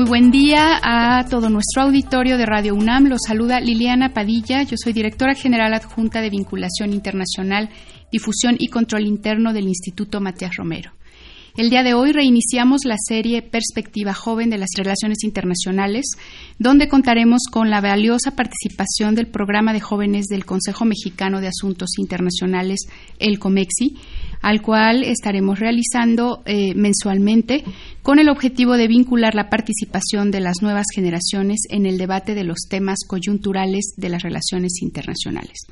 Muy buen día a todo nuestro auditorio de Radio UNAM. Los saluda Liliana Padilla. Yo soy directora general adjunta de Vinculación Internacional, Difusión y Control Interno del Instituto Matías Romero. El día de hoy reiniciamos la serie Perspectiva Joven de las Relaciones Internacionales, donde contaremos con la valiosa participación del programa de jóvenes del Consejo Mexicano de Asuntos Internacionales, el COMEXI, al cual estaremos realizando eh, mensualmente con el objetivo de vincular la participación de las nuevas generaciones en el debate de los temas coyunturales de las relaciones internacionales.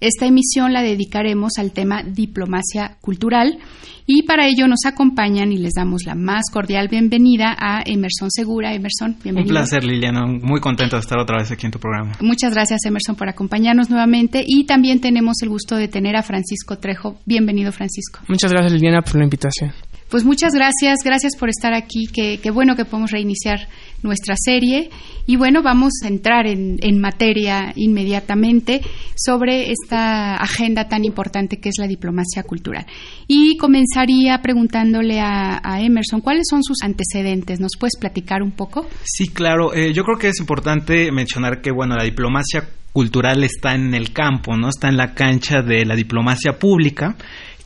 Esta emisión la dedicaremos al tema diplomacia cultural y para ello nos acompañan y les damos la más cordial bienvenida a Emerson Segura. Emerson, bienvenido. Un placer, Liliana. Muy contento de estar otra vez aquí en tu programa. Muchas gracias, Emerson, por acompañarnos nuevamente y también tenemos el gusto de tener a Francisco Trejo. Bienvenido, Francisco. Muchas gracias, Liliana, por la invitación. Pues muchas gracias, gracias por estar aquí, qué, bueno que podemos reiniciar nuestra serie y bueno, vamos a entrar en, materia inmediatamente sobre esta agenda tan importante que es la diplomacia cultural. Y comenzaría preguntándole a, Emerson, ¿cuáles son sus antecedentes? ¿Nos puedes platicar un poco? Sí, claro, eh, yo creo que es importante mencionar que bueno, la diplomacia cultural está en el campo, ¿no? Está en la cancha de la diplomacia pública.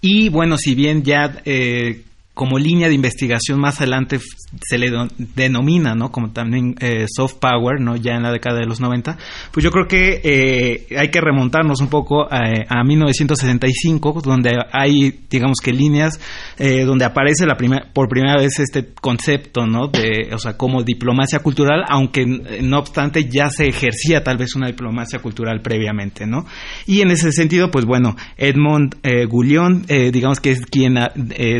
Y bueno, si bien ya eh, como línea de investigación más adelante se le denomina, ¿no? Como también eh, soft power, ¿no? Ya en la década de los 90. Pues yo creo que eh, hay que remontarnos un poco a, a 1965, donde hay, digamos que líneas eh, donde aparece la por primera vez este concepto, ¿no? De, o sea, como diplomacia cultural, aunque no obstante ya se ejercía tal vez una diplomacia cultural previamente, ¿no? Y en ese sentido, pues bueno, Edmond Gullion, digamos que es quien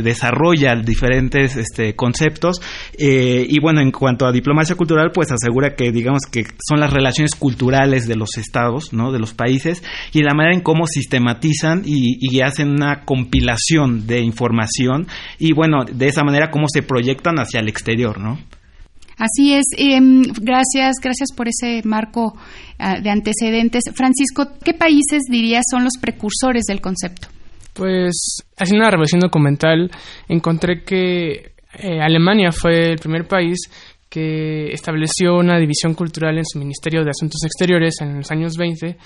desarrolla diferentes este, conceptos. Eh, y bueno, en cuanto a diplomacia cultural, pues asegura que, digamos, que son las relaciones culturales de los estados, ¿no? De los países y la manera en cómo sistematizan y, hacen una compilación de información y, bueno, de esa manera cómo se proyectan hacia el exterior, ¿no? Así es. Em, gracias, gracias por ese marco ah, de antecedentes. Francisco, ¿qué países dirías son los precursores del concepto? Pues haciendo una revisión documental encontré que eh, Alemania fue el primer país que estableció una división cultural en su Ministerio de Asuntos Exteriores en los años 20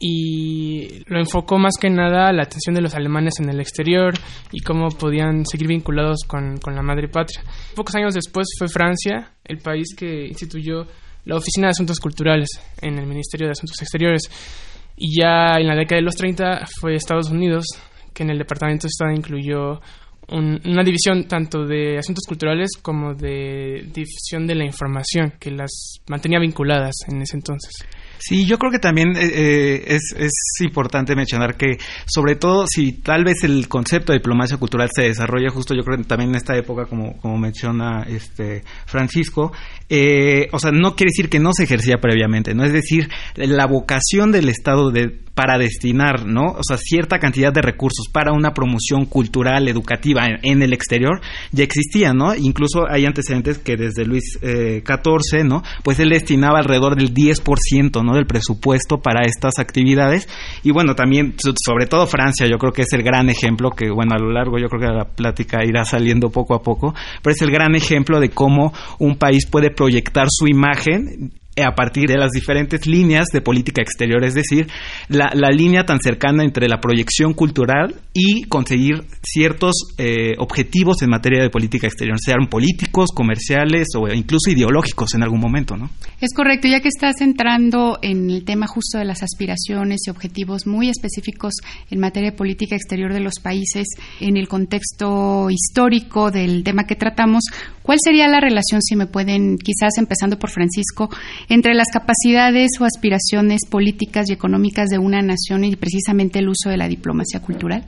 y lo enfocó más que nada a la atención de los alemanes en el exterior y cómo podían seguir vinculados con, con la madre patria. Pocos años después fue Francia el país que instituyó la Oficina de Asuntos Culturales en el Ministerio de Asuntos Exteriores y ya en la década de los 30 fue Estados Unidos que en el Departamento de Estado incluyó una división tanto de asuntos culturales como de difusión de la información, que las mantenía vinculadas en ese entonces. Sí, yo creo que también eh, eh, es, es, importante mencionar que, sobre todo, si tal vez el concepto de diplomacia cultural se desarrolla justo, yo creo que también en esta época, como, como menciona este Francisco, eh, o sea, no quiere decir que no se ejercía previamente, ¿no? Es decir, la vocación del Estado de para destinar, ¿no? O sea, cierta cantidad de recursos para una promoción cultural, educativa en, el exterior ya existía, ¿no? Incluso hay antecedentes que desde Luis XIV, ¿no? Pues él destinaba alrededor del 10%, ¿no? Del presupuesto para estas actividades. Y bueno, también, sobre todo Francia, yo creo que es el gran ejemplo que, bueno, a lo largo yo creo que la plática irá saliendo poco a poco, pero es el gran ejemplo de cómo un país puede proyectar su imagen a partir de las diferentes líneas de política exterior, es decir, la, línea tan cercana entre la proyección cultural y conseguir ciertos eh, objetivos en materia de política exterior, sean políticos, comerciales o incluso ideológicos en algún momento, ¿no? Es correcto, ya que estás entrando en el tema justo de las aspiraciones y objetivos muy específicos en materia de política exterior de los países, en el contexto histórico del tema que tratamos, ¿cuál sería la relación, si me pueden, quizás empezando por Francisco, entre las capacidades o aspiraciones políticas y económicas de una nación y precisamente el uso de la diplomacia cultural?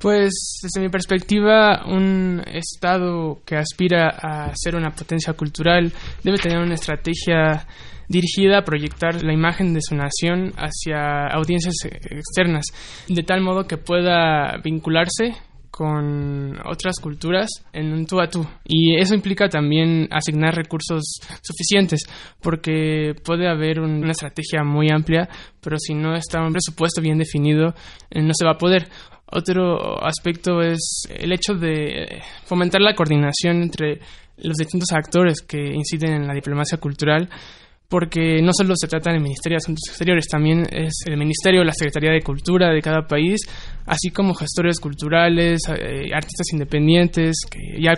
Pues desde mi perspectiva, un Estado que aspira a ser una potencia cultural debe tener una estrategia dirigida a proyectar la imagen de su nación hacia audiencias externas, de tal modo que pueda vincularse con otras culturas en un tú a tú. Y eso implica también asignar recursos suficientes, porque puede haber una estrategia muy amplia, pero si no está un presupuesto bien definido, eh, no se va a poder. Otro aspecto es el hecho de fomentar la coordinación entre los distintos actores que inciden en la diplomacia cultural porque no solo se trata del Ministerio de Asuntos Exteriores, también es el Ministerio, la Secretaría de Cultura de cada país, así como gestores culturales, eh, artistas independientes, que ya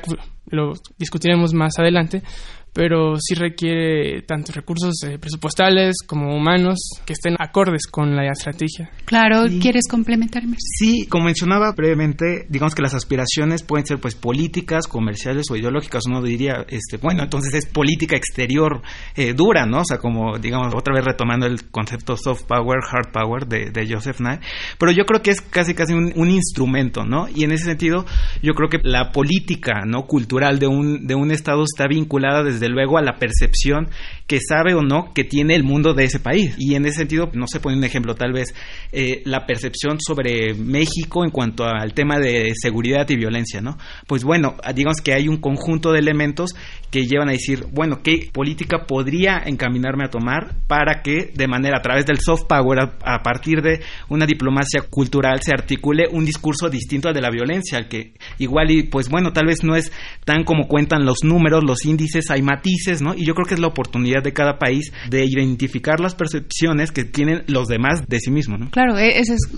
lo discutiremos más adelante, pero sí requiere tanto recursos eh, presupuestales como humanos que estén acordes con la estrategia. Claro, ¿quieres complementarme? Sí, como mencionaba brevemente, digamos que las aspiraciones pueden ser pues políticas, comerciales o ideológicas. Uno diría, este, bueno, entonces es política exterior eh, dura, ¿no? O sea, como digamos otra vez retomando el concepto soft power, hard power de, Joseph Nye. Pero yo creo que es casi casi un, un, instrumento, ¿no? Y en ese sentido, yo creo que la política, ¿no? Cultural de un de un estado está vinculada desde desde luego a la percepción que sabe o no que tiene el mundo de ese país. Y en ese sentido, no se pone un ejemplo, tal vez eh, la percepción sobre México en cuanto al tema de seguridad y violencia, ¿no? Pues bueno, digamos que hay un conjunto de elementos que llevan a decir, bueno, ¿qué política podría encaminarme a tomar para que de manera a través del soft power, a, partir de una diplomacia cultural, se articule un discurso distinto al de la violencia, al que igual y pues bueno, tal vez no es tan como cuentan los números, los índices, hay matices, ¿no? Y yo creo que es la oportunidad de cada país de identificar las percepciones que tienen los demás de sí mismos, ¿no? Claro, e-, ese es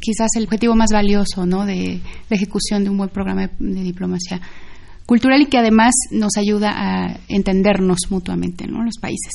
quizás el objetivo más valioso, ¿no? De la ejecución de un buen programa de diplomacia cultural y que además nos ayuda a entendernos mutuamente, ¿no? Los países.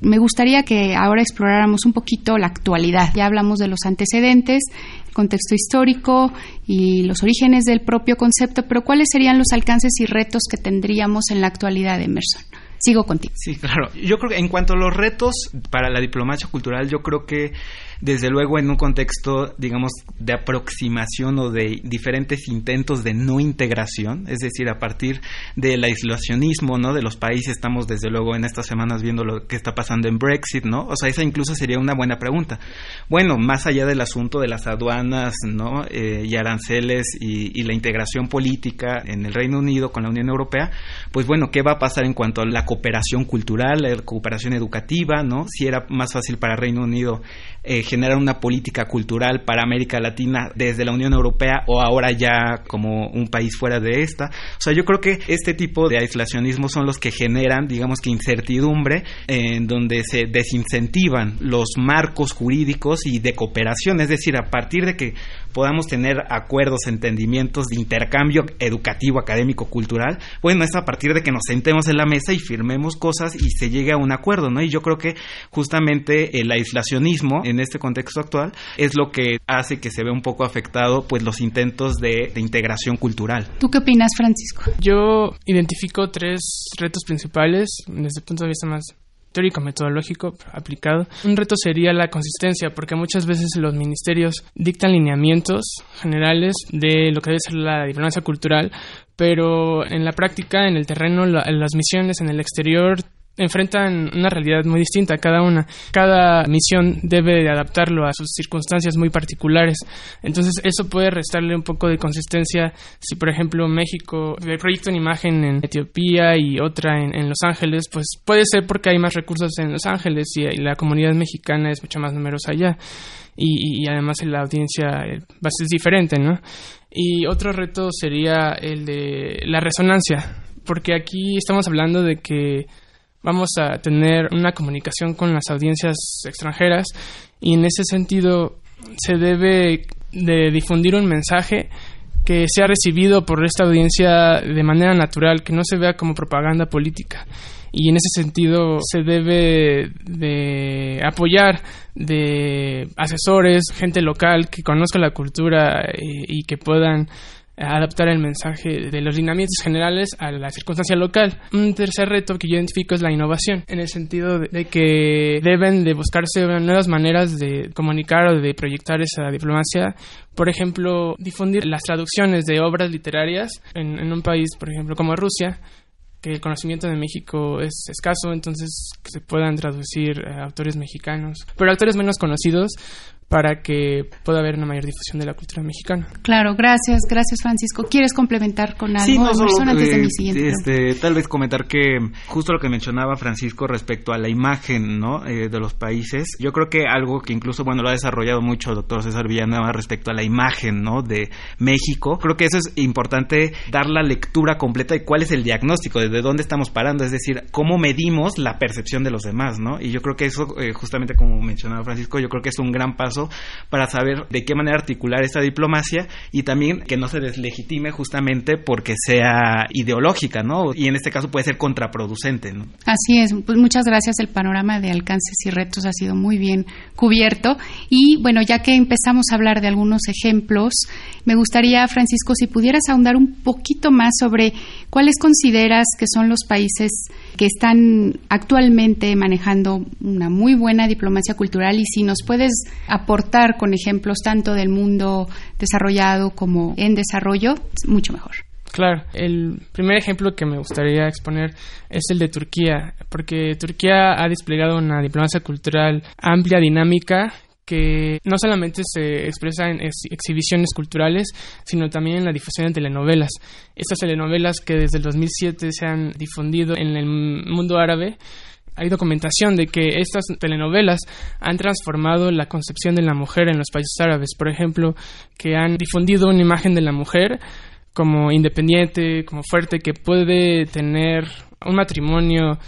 Me gustaría que ahora exploráramos un poquito la actualidad. Ya hablamos de los antecedentes, el contexto histórico y los orígenes del propio concepto, pero ¿cuáles serían los alcances y retos que tendríamos en la actualidad, Emerson? Sigo contigo. Sí, claro. Yo creo que en cuanto a los retos para la diplomacia cultural, yo creo que desde luego en un contexto, digamos, de aproximación o de diferentes intentos de no integración, es decir, a partir del aislacionismo, ¿no? De los países, estamos desde luego en estas semanas viendo lo que está pasando en Brexit, ¿no? O sea, esa incluso sería una buena pregunta. Bueno, más allá del asunto de las aduanas, ¿no? Eh, y aranceles y, la integración política en el Reino Unido con la Unión Europea, pues bueno, ¿qué va a pasar en cuanto a la cooperación cultural, la cooperación educativa, ¿no? Si era más fácil para Reino Unido eh, generar una política cultural para América Latina desde la Unión Europea o ahora ya como un país fuera de esta. O sea, yo creo que este tipo de aislacionismo son los que generan, digamos que incertidumbre, en donde se desincentivan los marcos jurídicos y de cooperación. Es decir, a partir de que podamos tener acuerdos, entendimientos de intercambio educativo, académico, cultural, bueno, es a partir de que nos sentemos en la mesa y firmemos cosas y se llegue a un acuerdo, ¿no? Y yo creo que justamente el aislacionismo en este contexto actual es lo que hace que se vea un poco afectado pues los intentos de, de integración cultural. ¿Tú qué opinas, Francisco? Yo identifico tres retos principales desde el punto de vista más teórico, metodológico, aplicado. Un reto sería la consistencia, porque muchas veces los ministerios dictan lineamientos generales de lo que debe ser la diplomacia cultural, pero en la práctica, en el terreno, las misiones en el exterior enfrentan una realidad muy distinta cada una. Cada misión debe de adaptarlo a sus circunstancias muy particulares. Entonces eso puede restarle un poco de consistencia si por ejemplo México ve proyecto en imagen en Etiopía y otra en, Los Ángeles, pues puede ser porque hay más recursos en Los Ángeles y, la comunidad mexicana es mucho más numerosa allá. Y, además la audiencia eh, es diferente, ¿no? Y otro reto sería el de la resonancia, porque aquí estamos hablando de que vamos a tener una comunicación con las audiencias extranjeras y en ese sentido se debe de difundir un mensaje que sea recibido por esta audiencia de manera natural, que no se vea como propaganda política. Y en ese sentido se debe de apoyar de asesores, gente local que conozca la cultura y, y que puedan adaptar el mensaje de los lineamientos generales a la circunstancia local. Un tercer reto que yo identifico es la innovación, en el sentido de, que deben de buscarse nuevas maneras de comunicar o de proyectar esa diplomacia. Por ejemplo, difundir las traducciones de obras literarias en, un país, por ejemplo, como Rusia, que el conocimiento de México es escaso, entonces que se puedan traducir autores mexicanos, pero autores menos conocidos para que pueda haber una mayor difusión de la cultura mexicana. Claro, gracias, gracias Francisco. ¿Quieres complementar con algo sí, no solo, antes de mi siguiente este, Tal vez comentar que justo lo que mencionaba Francisco respecto a la imagen ¿no? Eh, de los países, yo creo que algo que incluso bueno lo ha desarrollado mucho el doctor César Villanueva respecto a la imagen ¿no? de México, creo que eso es importante dar la lectura completa de cuál es el diagnóstico, de dónde estamos parando, es decir, cómo medimos la percepción de los demás, ¿no? Y yo creo que eso, eh, justamente como mencionaba Francisco, yo creo que es un gran paso para saber de qué manera articular esta diplomacia y también que no se deslegitime justamente porque sea ideológica, ¿no? Y en este caso puede ser contraproducente, ¿no? Así es, pues muchas gracias. El panorama de alcances y retos ha sido muy bien cubierto. Y bueno, ya que empezamos a hablar de algunos ejemplos, me gustaría, Francisco, si pudieras ahondar un poquito más sobre cuáles consideras que son los países que están actualmente manejando una muy buena diplomacia cultural y si nos puedes aportar con ejemplos tanto del mundo desarrollado como en desarrollo, mucho mejor. Claro, el primer ejemplo que me gustaría exponer es el de Turquía, porque Turquía ha desplegado una diplomacia cultural amplia, dinámica, que no solamente se expresa en exhibiciones culturales, sino también en la difusión de telenovelas. Estas telenovelas que desde el 2007 se han difundido en el mundo árabe hay documentación de que estas telenovelas han transformado la concepción de la mujer en los países árabes. Por ejemplo, que han difundido una imagen de la mujer como independiente, como fuerte, que puede tener un matrimonio,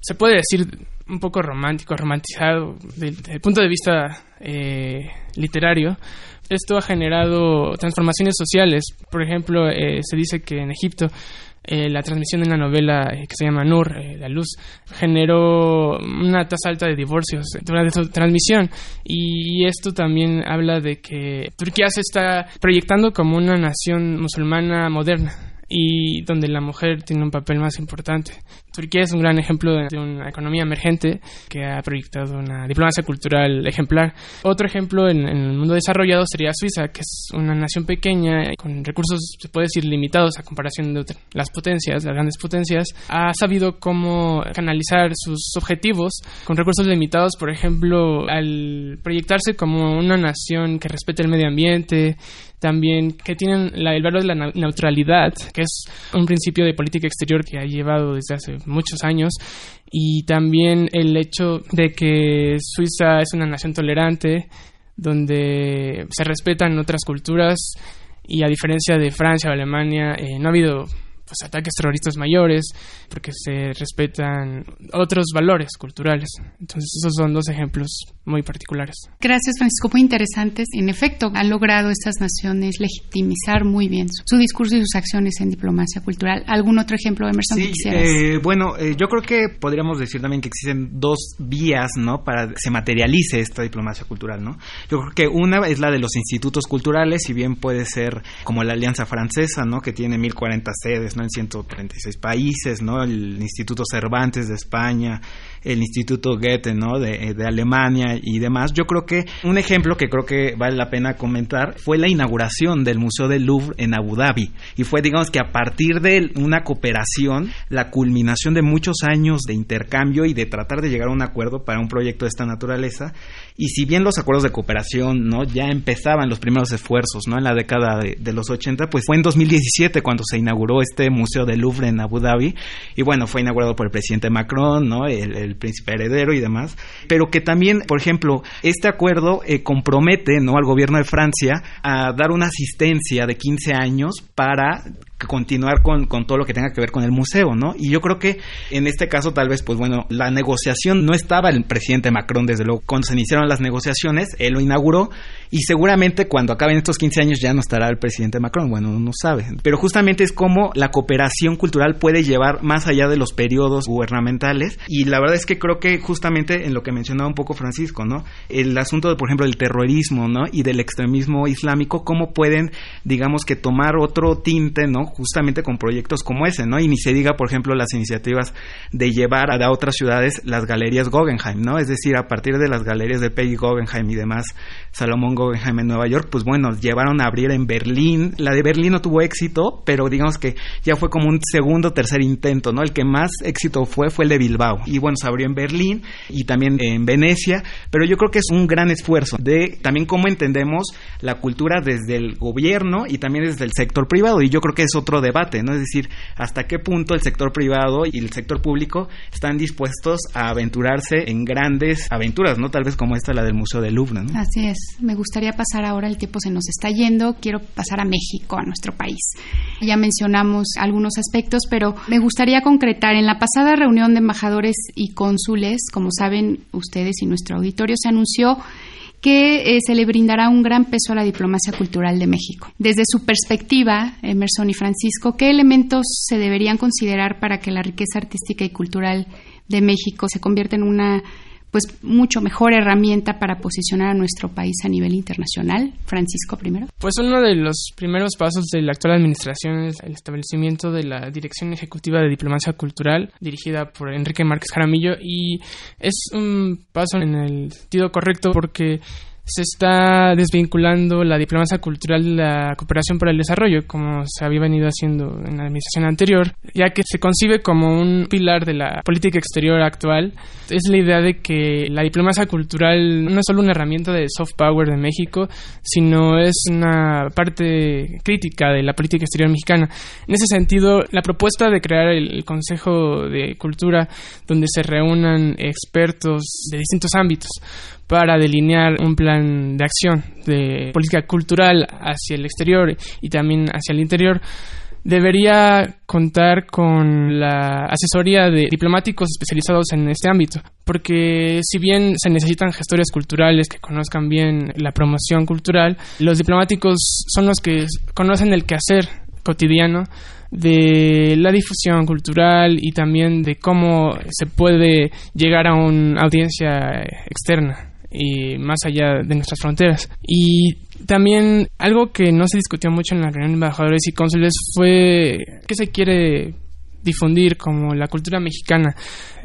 se puede decir un poco romántico, romantizado desde el punto de vista eh, literario. Esto ha generado transformaciones sociales. Por ejemplo, eh, se dice que en Egipto eh, la transmisión de una novela eh, que se llama Nur, eh, La Luz, generó una tasa alta de divorcios durante su transmisión. Y esto también habla de que Turquía se está proyectando como una nación musulmana moderna y donde la mujer tiene un papel más importante. Turquía es un gran ejemplo de una economía emergente que ha proyectado una diplomacia cultural ejemplar. Otro ejemplo en, el mundo desarrollado sería Suiza, que es una nación pequeña con recursos, se puede decir, limitados a comparación de las potencias, las grandes potencias. Ha sabido cómo canalizar sus objetivos con recursos limitados, por ejemplo, al proyectarse como una nación que respete el medio ambiente, también que tienen el valor de la neutralidad, que es un principio de política exterior que ha llevado desde hace muchos años, y también el hecho de que Suiza es una nación tolerante, donde se respetan otras culturas, y a diferencia de Francia o Alemania, eh, no ha habido pues, ataques terroristas mayores, porque se respetan otros valores culturales. Entonces, esos son dos ejemplos muy particulares. Gracias, Francisco. Muy interesantes. En efecto, han logrado estas naciones legitimizar muy bien su, discurso y sus acciones en diplomacia cultural. ¿Algún otro ejemplo, Emerson, sí, eh, bueno, eh, yo creo que podríamos decir también que existen dos vías, ¿no? Para que se materialice esta diplomacia cultural, ¿no? Yo creo que una es la de los institutos culturales, si bien puede ser como la Alianza Francesa, ¿no? Que tiene 1040 sedes, en 136 países, ¿no? El Instituto Cervantes de España, el Instituto Goethe, ¿no? De, de, Alemania y demás. Yo creo que un ejemplo que creo que vale la pena comentar fue la inauguración del Museo del Louvre en Abu Dhabi. Y fue, digamos que a partir de una cooperación, la culminación de muchos años de intercambio y de tratar de llegar a un acuerdo para un proyecto de esta naturaleza. Y si bien los acuerdos de cooperación, ¿no? Ya empezaban los primeros esfuerzos, ¿no? En la década de, de los 80, pues fue en 2017 cuando se inauguró este Museo del Louvre en Abu Dhabi. Y bueno, fue inaugurado por el presidente Macron, ¿no? el el príncipe heredero y demás, pero que también, por ejemplo, este acuerdo eh, compromete ¿no? al gobierno de Francia a dar una asistencia de 15 años para continuar con, con, todo lo que tenga que ver con el museo, ¿no? Y yo creo que en este caso tal vez, pues bueno, la negociación no estaba el presidente Macron, desde luego, cuando se iniciaron las negociaciones, él lo inauguró y seguramente cuando acaben estos 15 años ya no estará el presidente Macron, bueno, no sabe. Pero justamente es como la cooperación cultural puede llevar más allá de los periodos gubernamentales y la verdad es que creo que justamente en lo que mencionaba un poco Francisco, ¿no? El asunto de, por ejemplo, del terrorismo, ¿no? Y del extremismo islámico, cómo pueden, digamos que tomar otro tinte, ¿no? Justamente con proyectos como ese, ¿no? Y ni se diga, por ejemplo, las iniciativas de llevar a, otras ciudades las galerías Guggenheim, ¿no? Es decir, a partir de las galerías de Peggy Guggenheim y demás, Salomón Guggenheim en Nueva York, pues bueno, llevaron a abrir en Berlín. La de Berlín no tuvo éxito, pero digamos que ya fue como un segundo tercer intento, ¿no? El que más éxito fue fue el de Bilbao. Y bueno, se abrió en Berlín y también en Venecia, pero yo creo que es un gran esfuerzo de también cómo entendemos la cultura desde el gobierno y también desde el sector privado. Y yo creo que es otro debate, ¿no? Es decir, hasta qué punto el sector privado y el sector público están dispuestos a aventurarse en grandes aventuras, ¿no? Tal vez como esta, la del Museo de Louvre, ¿no? Así es. Me gustaría pasar ahora, el tiempo se nos está yendo, quiero pasar a México, a nuestro país. Ya mencionamos algunos aspectos, pero me gustaría concretar. En la pasada reunión de embajadores y cónsules, como saben ustedes y nuestro auditorio, se anunció que eh, se le brindará un gran peso a la diplomacia cultural de México. Desde su perspectiva, Emerson y Francisco, ¿qué elementos se deberían considerar para que la riqueza artística y cultural de México se convierta en una pues mucho mejor herramienta para posicionar a nuestro país a nivel internacional. Francisco primero. Pues uno de los primeros pasos de la actual administración es el establecimiento de la Dirección Ejecutiva de Diplomacia Cultural dirigida por Enrique Márquez Jaramillo y es un paso en el sentido correcto porque se está desvinculando la diplomacia cultural de la cooperación para el desarrollo, como se había venido haciendo en la administración anterior, ya que se concibe como un pilar de la política exterior actual. Es la idea de que la diplomacia cultural no es solo una herramienta de soft power de México, sino es una parte crítica de la política exterior mexicana. En ese sentido, la propuesta de crear el Consejo de Cultura, donde se reúnan expertos de distintos ámbitos, para delinear un plan de acción de política cultural hacia el exterior y también hacia el interior, debería contar con la asesoría de diplomáticos especializados en este ámbito, porque si bien se necesitan gestores culturales que conozcan bien la promoción cultural, los diplomáticos son los que conocen el quehacer cotidiano de la difusión cultural y también de cómo se puede llegar a una audiencia externa y más allá de nuestras fronteras. Y también algo que no se discutió mucho en la reunión de embajadores y cónsules fue que se quiere difundir como la cultura mexicana.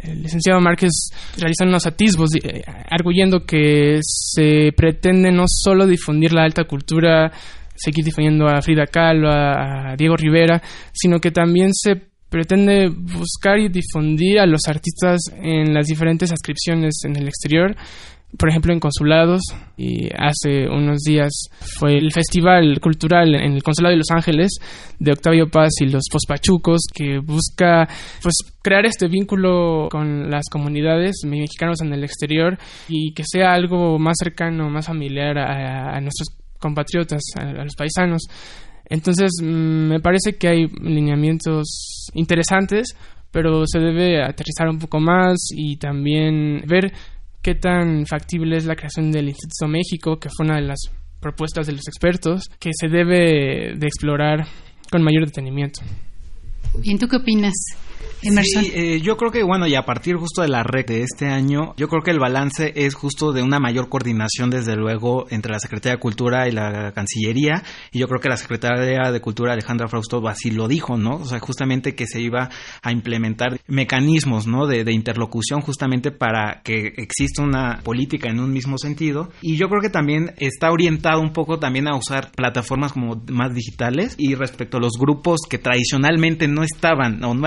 El licenciado Márquez realizó unos atisbos eh, arguyendo que se pretende no solo difundir la alta cultura, seguir difundiendo a Frida Kahlo, a Diego Rivera, sino que también se pretende buscar y difundir a los artistas en las diferentes ascripciones en el exterior por ejemplo, en consulados. Y hace unos días fue el Festival Cultural en el Consulado de Los Ángeles de Octavio Paz y los Fospachucos, que busca pues, crear este vínculo con las comunidades mexicanos en el exterior y que sea algo más cercano, más familiar a, nuestros compatriotas, a, los paisanos. Entonces, mm, me parece que hay lineamientos interesantes, pero se debe aterrizar un poco más y también ver qué tan factible es la creación del Instituto México, que fue una de las propuestas de los expertos, que se debe de explorar con mayor detenimiento. ¿Y tú qué opinas? Sí, eh, yo creo que, bueno, y a partir justo de la red de este año, yo creo que el balance es justo de una mayor coordinación, desde luego, entre la Secretaría de Cultura y la Cancillería, y yo creo que la Secretaría de Cultura, Alejandra Frausto, así lo dijo, ¿no? O sea, justamente que se iba a implementar mecanismos, ¿no? De, de interlocución justamente para que exista una política en un mismo sentido, y yo creo que también está orientado un poco también a usar plataformas como más digitales, y respecto a los grupos que tradicionalmente no estaban o no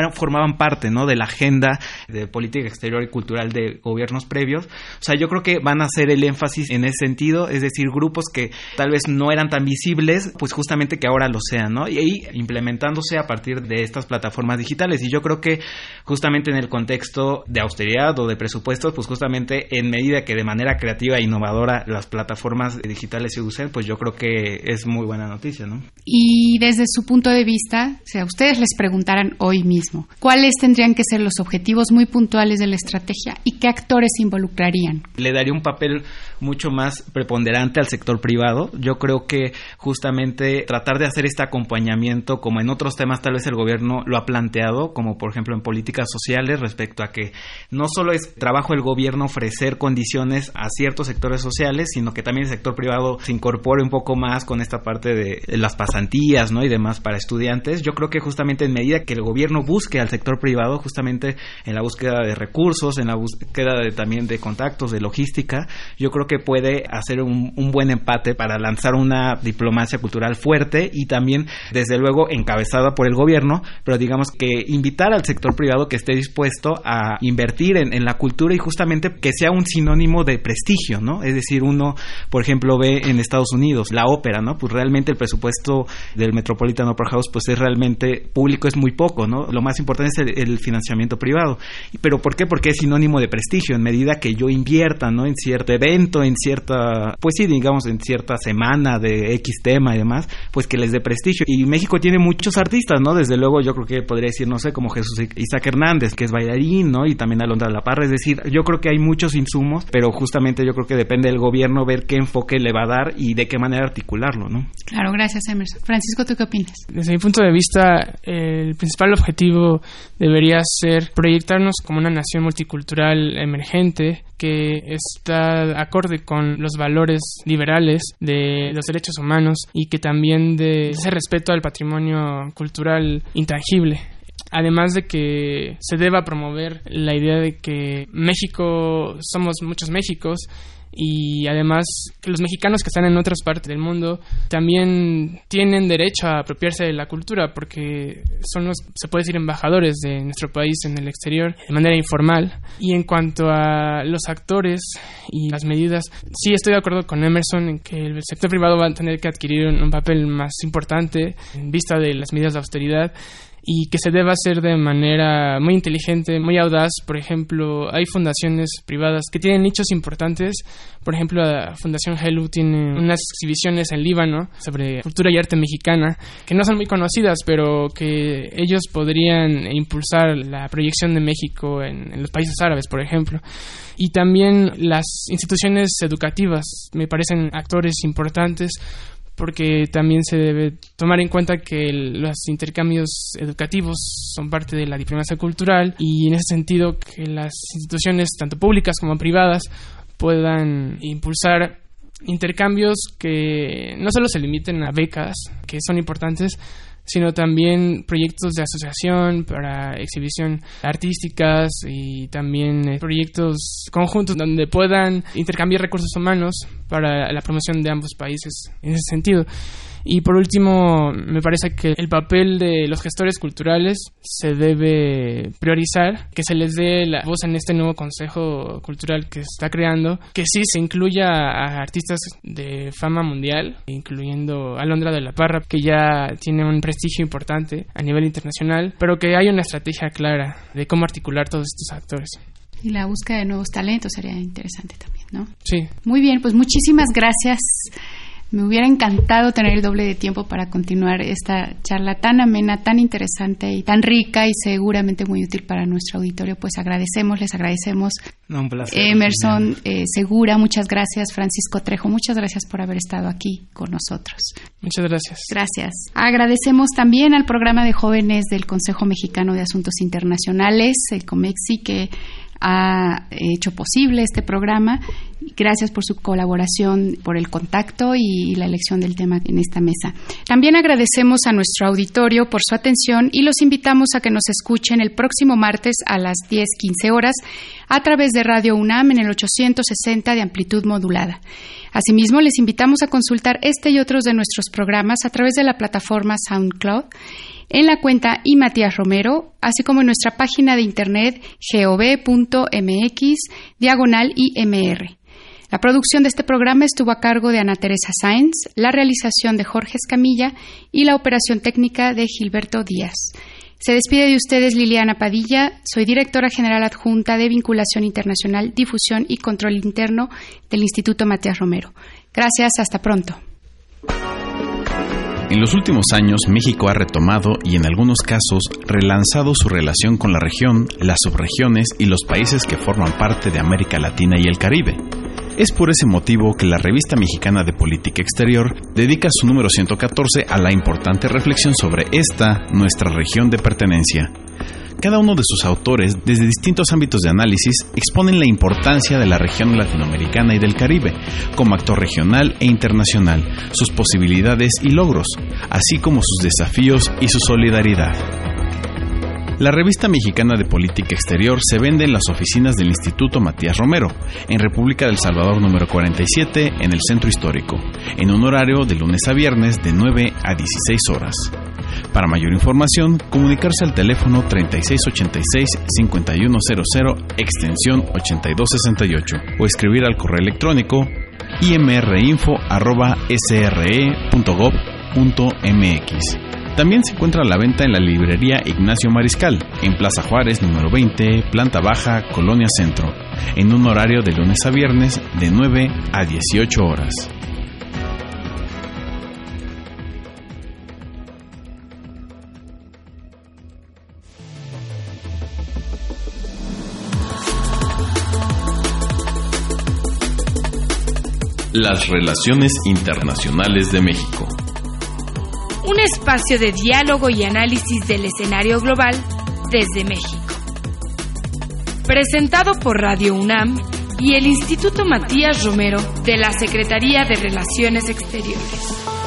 parte ¿no? de la agenda de política exterior y cultural de gobiernos previos. O sea, yo creo que van a hacer el énfasis en ese sentido, es decir, grupos que tal vez no eran tan visibles, pues justamente que ahora lo sean, ¿no? Y ahí implementándose a partir de estas plataformas digitales. Y yo creo que justamente en el contexto de austeridad o de presupuestos, pues justamente en medida que de manera creativa e innovadora las plataformas digitales se usen, pues yo creo que es muy buena noticia, ¿no? Y desde su punto de vista, si a ustedes les preguntaran hoy mismo, ¿cuál ¿cuáles tendrían que ser los objetivos muy puntuales de la estrategia y qué actores involucrarían? Le daría un papel mucho más preponderante al sector privado. Yo creo que justamente tratar de hacer este acompañamiento, como en otros temas tal vez el gobierno lo ha planteado, como por ejemplo en políticas sociales, respecto a que no solo es trabajo del gobierno ofrecer condiciones a ciertos sectores sociales, sino que también el sector privado se incorpore un poco más con esta parte de las pasantías, ¿no? Y demás para estudiantes. Yo creo que justamente en medida que el gobierno busque al sector privado, justamente en la búsqueda de recursos, en la búsqueda de, también de contactos, de logística, yo creo que puede hacer un, un buen empate para lanzar una diplomacia cultural fuerte y también, desde luego, encabezada por el gobierno, pero digamos que invitar al sector privado que esté dispuesto a invertir en, en la cultura y justamente que sea un sinónimo de prestigio, ¿no? Es decir, uno, por ejemplo, ve en Estados Unidos la ópera, ¿no? Pues realmente el presupuesto del Metropolitan Opera House, pues es realmente público, es muy poco, ¿no? Lo más importante es el, el financiamiento privado. ¿Pero por qué? Porque es sinónimo de prestigio, en medida que yo invierta, ¿no? En cierto evento, en cierta, pues sí, digamos, en cierta semana de X tema y demás, pues que les dé prestigio. Y México tiene muchos artistas, ¿no? Desde luego yo creo que podría decir, no sé, como Jesús Isaac Hernández, que es bailarín, ¿no? Y también Alondra La Parra, es decir, yo creo que hay muchos insumos, pero justamente yo creo que depende del gobierno ver qué enfoque le va a dar y de qué manera articularlo, ¿no? Claro, gracias Emerson. Francisco, ¿tú qué opinas? Desde mi punto de vista, el principal objetivo debería ser proyectarnos como una nación multicultural emergente que está acorde con los valores liberales de los derechos humanos y que también de ese respeto al patrimonio cultural intangible. Además de que se deba promover la idea de que México somos muchos Méxicos y además que los mexicanos que están en otras partes del mundo también tienen derecho a apropiarse de la cultura porque son los, se puede decir, embajadores de nuestro país en el exterior de manera informal. Y en cuanto a los actores y las medidas, sí estoy de acuerdo con Emerson en que el sector privado va a tener que adquirir un, un papel más importante en vista de las medidas de austeridad y que se deba hacer de manera muy inteligente, muy audaz. Por ejemplo, hay fundaciones privadas que tienen nichos importantes. Por ejemplo, la Fundación Helu tiene unas exhibiciones en Líbano sobre cultura y arte mexicana que no son muy conocidas, pero que ellos podrían impulsar la proyección de México en, en los países árabes, por ejemplo. Y también las instituciones educativas me parecen actores importantes porque también se debe tomar en cuenta que los intercambios educativos son parte de la diplomacia cultural y en ese sentido que las instituciones tanto públicas como privadas puedan impulsar intercambios que no solo se limiten a becas, que son importantes, sino también proyectos de asociación para exhibición artísticas y también eh, proyectos conjuntos donde puedan intercambiar recursos humanos para la promoción de ambos países en ese sentido. Y por último, me parece que el papel de los gestores culturales se debe priorizar, que se les dé la voz en este nuevo Consejo Cultural que se está creando, que sí se incluya a artistas de fama mundial, incluyendo Alondra de la Parra, que ya tiene un prestigio importante a nivel internacional, pero que hay una estrategia clara de cómo articular todos estos actores. Y la búsqueda de nuevos talentos sería interesante también, ¿no? Sí. Muy bien, pues muchísimas gracias. Me hubiera encantado tener el doble de tiempo para continuar esta charla tan amena, tan interesante y tan rica y seguramente muy útil para nuestro auditorio. Pues agradecemos, les agradecemos. No, un placer. Emerson eh, Segura, muchas gracias. Francisco Trejo, muchas gracias por haber estado aquí con nosotros. Muchas gracias. Gracias. Agradecemos también al programa de jóvenes del Consejo Mexicano de Asuntos Internacionales, el COMEXI, que ha hecho posible este programa. Gracias por su colaboración, por el contacto y la elección del tema en esta mesa. También agradecemos a nuestro auditorio por su atención y los invitamos a que nos escuchen el próximo martes a las 10:15 horas a través de Radio UNAM en el 860 de amplitud modulada. Asimismo, les invitamos a consultar este y otros de nuestros programas a través de la plataforma SoundCloud en la cuenta y Matías Romero, así como en nuestra página de internet gov.mx diagonal IMR. La producción de este programa estuvo a cargo de Ana Teresa Sáenz, la realización de Jorge Escamilla y la operación técnica de Gilberto Díaz. Se despide de ustedes Liliana Padilla, soy directora general adjunta de Vinculación Internacional, Difusión y Control Interno del Instituto Matías Romero. Gracias, hasta pronto. En los últimos años, México ha retomado y en algunos casos relanzado su relación con la región, las subregiones y los países que forman parte de América Latina y el Caribe. Es por ese motivo que la revista mexicana de política exterior dedica su número 114 a la importante reflexión sobre esta, nuestra región de pertenencia. Cada uno de sus autores, desde distintos ámbitos de análisis, exponen la importancia de la región latinoamericana y del Caribe como actor regional e internacional, sus posibilidades y logros, así como sus desafíos y su solidaridad. La revista mexicana de política exterior se vende en las oficinas del Instituto Matías Romero, en República del Salvador número 47, en el Centro Histórico, en un horario de lunes a viernes de 9 a 16 horas. Para mayor información, comunicarse al teléfono 3686-5100 extensión 8268 o escribir al correo electrónico imrinfo.sre.gov.mx. También se encuentra a la venta en la librería Ignacio Mariscal, en Plaza Juárez número 20, planta baja, Colonia Centro, en un horario de lunes a viernes de 9 a 18 horas. Las relaciones internacionales de México. Un espacio de diálogo y análisis del escenario global desde México. Presentado por Radio UNAM y el Instituto Matías Romero de la Secretaría de Relaciones Exteriores.